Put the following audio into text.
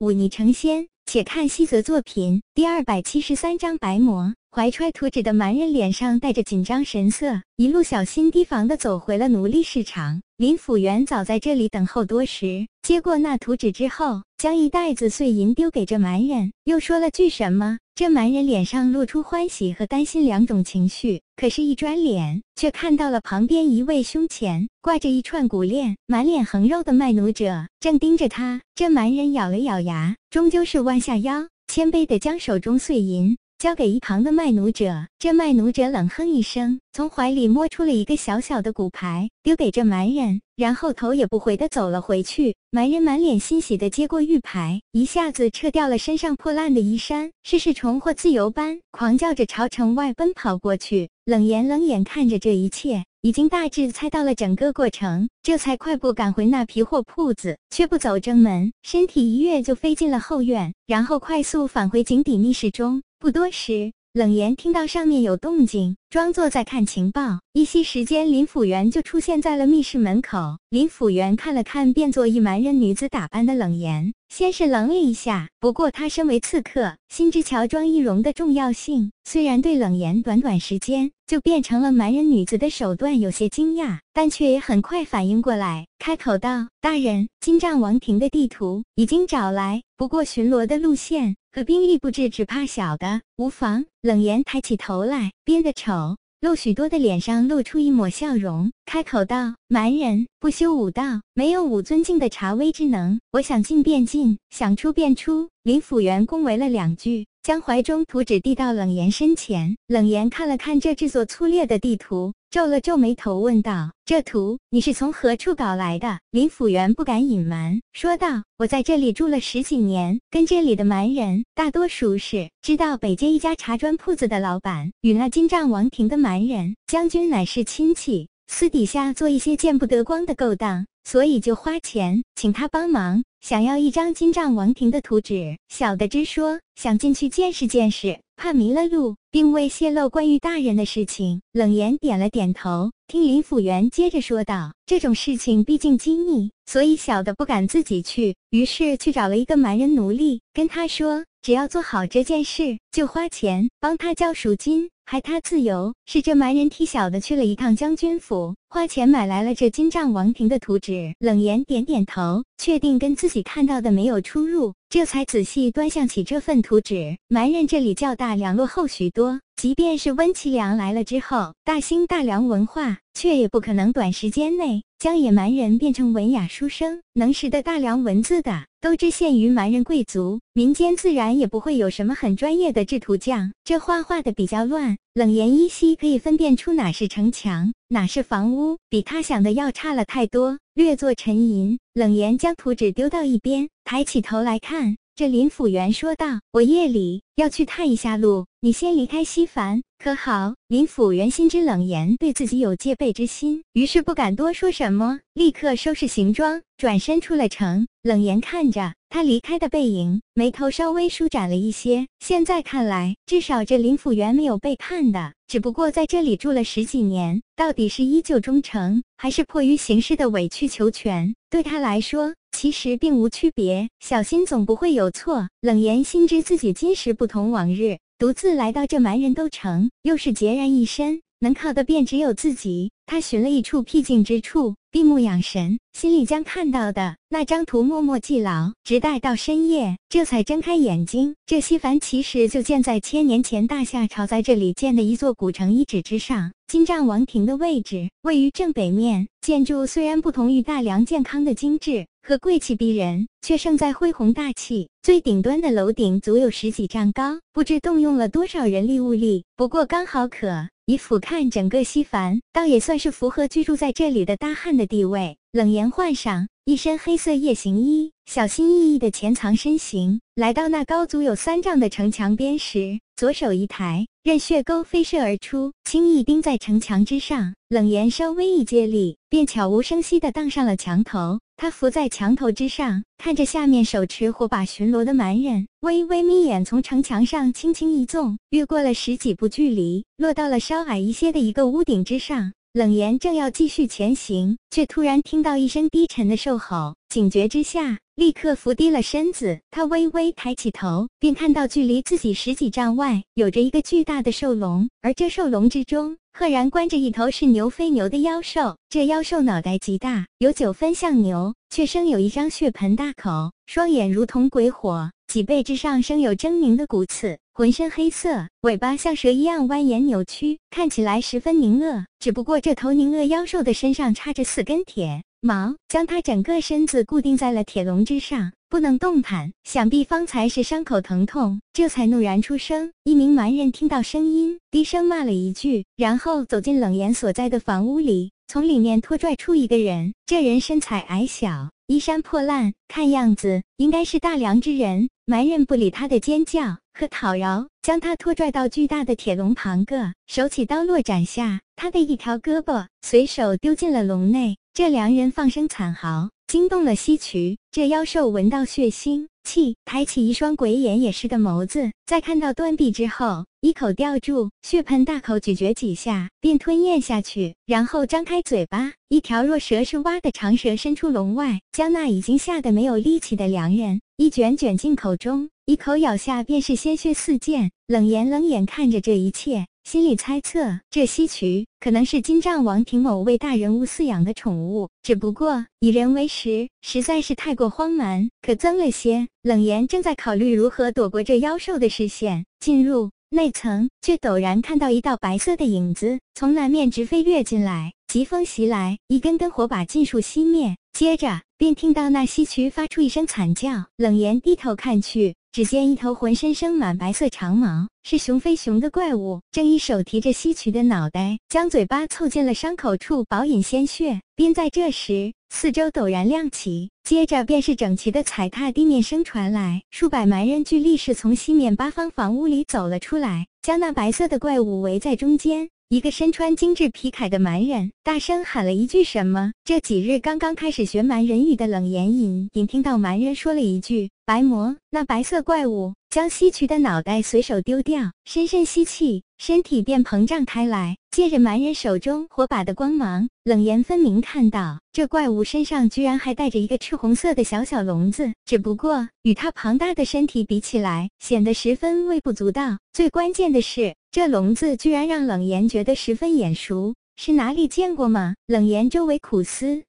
忤逆成仙。且看西泽作品第二百七十三章白魔。怀揣图纸的蛮人脸上带着紧张神色，一路小心提防地走回了奴隶市场。林府元早在这里等候多时，接过那图纸之后，将一袋子碎银丢给这蛮人，又说了句什么。这蛮人脸上露出欢喜和担心两种情绪，可是，一转脸却看到了旁边一位胸前挂着一串骨链、满脸横肉的卖奴者，正盯着他。这蛮人咬了咬牙，终究是弯下腰，谦卑地将手中碎银。交给一旁的卖奴者，这卖奴者冷哼一声，从怀里摸出了一个小小的骨牌，丢给这蛮人，然后头也不回的走了回去。蛮人满脸欣喜的接过玉牌，一下子撤掉了身上破烂的衣衫，事事重获自由般狂叫着朝城外奔跑过去。冷言冷眼看着这一切，已经大致猜到了整个过程，这才快步赶回那皮货铺子，却不走正门，身体一跃就飞进了后院，然后快速返回井底密室中。不多时，冷言听到上面有动静，装作在看情报。一息时间，林府元就出现在了密室门口。林府元看了看变作一蛮人女子打扮的冷言，先是愣了一下。不过他身为刺客，心知乔装易容的重要性，虽然对冷言短短时间就变成了蛮人女子的手段有些惊讶，但却也很快反应过来，开口道：“大人，金帐王庭的地图已经找来，不过巡逻的路线。”和兵力布置，只怕小的无妨。冷言抬起头来，憋得丑，陆许多的脸上露出一抹笑容，开口道：“蛮人不修武道，没有武尊境的查威之能。我想进便进，想出便出。”林府元恭维了两句。将怀中图纸递到冷言身前，冷言看了看这制作粗劣的地图，皱了皱眉头，问道：“这图你是从何处搞来的？”林府元不敢隐瞒，说道：“我在这里住了十几年，跟这里的蛮人大多熟识，知道北街一家茶砖铺子的老板与那金帐王庭的蛮人将军乃是亲戚，私底下做一些见不得光的勾当，所以就花钱请他帮忙。”想要一张金帐王庭的图纸，小的直说想进去见识见识，怕迷了路，并未泄露关于大人的事情。冷言点了点头，听林府元接着说道：“这种事情毕竟机密，所以小的不敢自己去，于是去找了一个蛮人奴隶，跟他说，只要做好这件事，就花钱帮他交赎金。”还他自由，是这蛮人替小的去了一趟将军府，花钱买来了这金帐王庭的图纸。冷言点点头，确定跟自己看到的没有出入，这才仔细端详起这份图纸。蛮人这里较大梁落后许多，即便是温其良来了之后，大兴大梁文化，却也不可能短时间内将野蛮人变成文雅书生、能识得大梁文字的。都只限于蛮人贵族，民间自然也不会有什么很专业的制图匠。这画画的比较乱，冷言依稀可以分辨出哪是城墙，哪是房屋，比他想的要差了太多。略作沉吟，冷言将图纸丢到一边，抬起头来看。这林府元说道：“我夜里要去探一下路，你先离开西凡，可好？”林府元心知冷言对自己有戒备之心，于是不敢多说什么，立刻收拾行装，转身出了城。冷言看着他离开的背影，眉头稍微舒展了一些。现在看来，至少这林府元没有背叛的，只不过在这里住了十几年，到底是依旧忠诚，还是迫于形势的委曲求全？对他来说。其实并无区别，小心总不会有错。冷言心知自己今时不同往日，独自来到这蛮人都城，又是孑然一身，能靠的便只有自己。他寻了一处僻静之处，闭目养神，心里将看到的那张图默默记牢，直待到深夜，这才睁开眼睛。这西凡其实就建在千年前大夏朝在这里建的一座古城遗址之上。金帐王庭的位置位于正北面，建筑虽然不同于大梁健康的精致。和贵气逼人，却胜在恢宏大气。最顶端的楼顶足有十几丈高，不知动用了多少人力物力。不过刚好可以俯瞰整个西凡，倒也算是符合居住在这里的大汉的地位。冷言换上一身黑色夜行衣，小心翼翼地潜藏身形，来到那高足有三丈的城墙边时，左手一抬，任血钩飞射而出，轻易钉在城墙之上。冷言稍微一接力，便悄无声息地荡上了墙头。他伏在墙头之上，看着下面手持火把巡逻的蛮人，微微眯眼，从城墙上轻轻一纵，越过了十几步距离，落到了稍矮一些的一个屋顶之上。冷言正要继续前行，却突然听到一声低沉的兽吼，警觉之下。立刻伏低了身子。他微微抬起头，便看到距离自己十几丈外有着一个巨大的兽笼，而这兽笼之中。赫然关着一头是牛非牛的妖兽，这妖兽脑袋极大，有九分像牛，却生有一张血盆大口，双眼如同鬼火，脊背之上生有狰狞的骨刺，浑身黑色，尾巴像蛇一样蜿蜒扭曲，看起来十分狞恶。只不过这头狞恶妖兽的身上插着四根铁矛，将它整个身子固定在了铁笼之上。不能动弹，想必方才是伤口疼痛，这才怒然出声。一名蛮人听到声音，低声骂了一句，然后走进冷言所在的房屋里，从里面拖拽出一个人。这人身材矮小，衣衫破烂，看样子应该是大梁之人。蛮人不理他的尖叫和讨饶，将他拖拽到巨大的铁笼旁，个手起刀落斩下他的一条胳膊，随手丢进了笼内。这两人放声惨嚎。惊动了西渠，这妖兽闻到血腥气，抬起一双鬼眼也似的眸子，在看到断臂之后，一口吊住，血盆大口咀嚼几下，便吞咽下去，然后张开嘴巴，一条若蛇是蛙的长蛇伸出笼外，将那已经吓得没有力气的良人一卷卷进口中，一口咬下便是鲜血四溅。冷言冷眼看着这一切。心里猜测，这西渠可能是金帐王庭某位大人物饲养的宠物，只不过以人为食，实在是太过荒蛮，可憎了些。冷言正在考虑如何躲过这妖兽的视线，进入内层，却陡然看到一道白色的影子从南面直飞跃进来，疾风袭来，一根根火把尽数熄灭，接着便听到那西渠发出一声惨叫。冷言低头看去。只见一头浑身生满白色长毛、是熊非熊的怪物，正一手提着西渠的脑袋，将嘴巴凑近了伤口处，饱饮鲜血。便在这时，四周陡然亮起，接着便是整齐的踩踏地面声传来，数百蛮人俱立时从西面八方房屋里走了出来，将那白色的怪物围在中间。一个身穿精致皮铠的蛮人大声喊了一句什么？这几日刚刚开始学蛮人语的冷言隐隐听到蛮人说了一句。白魔，那白色怪物将西渠的脑袋随手丢掉，深深吸气，身体便膨胀开来。借着蛮人手中火把的光芒，冷言分明看到这怪物身上居然还带着一个赤红色的小小笼子，只不过与它庞大的身体比起来，显得十分微不足道。最关键的是，这笼子居然让冷言觉得十分眼熟，是哪里见过吗？冷言周围苦思。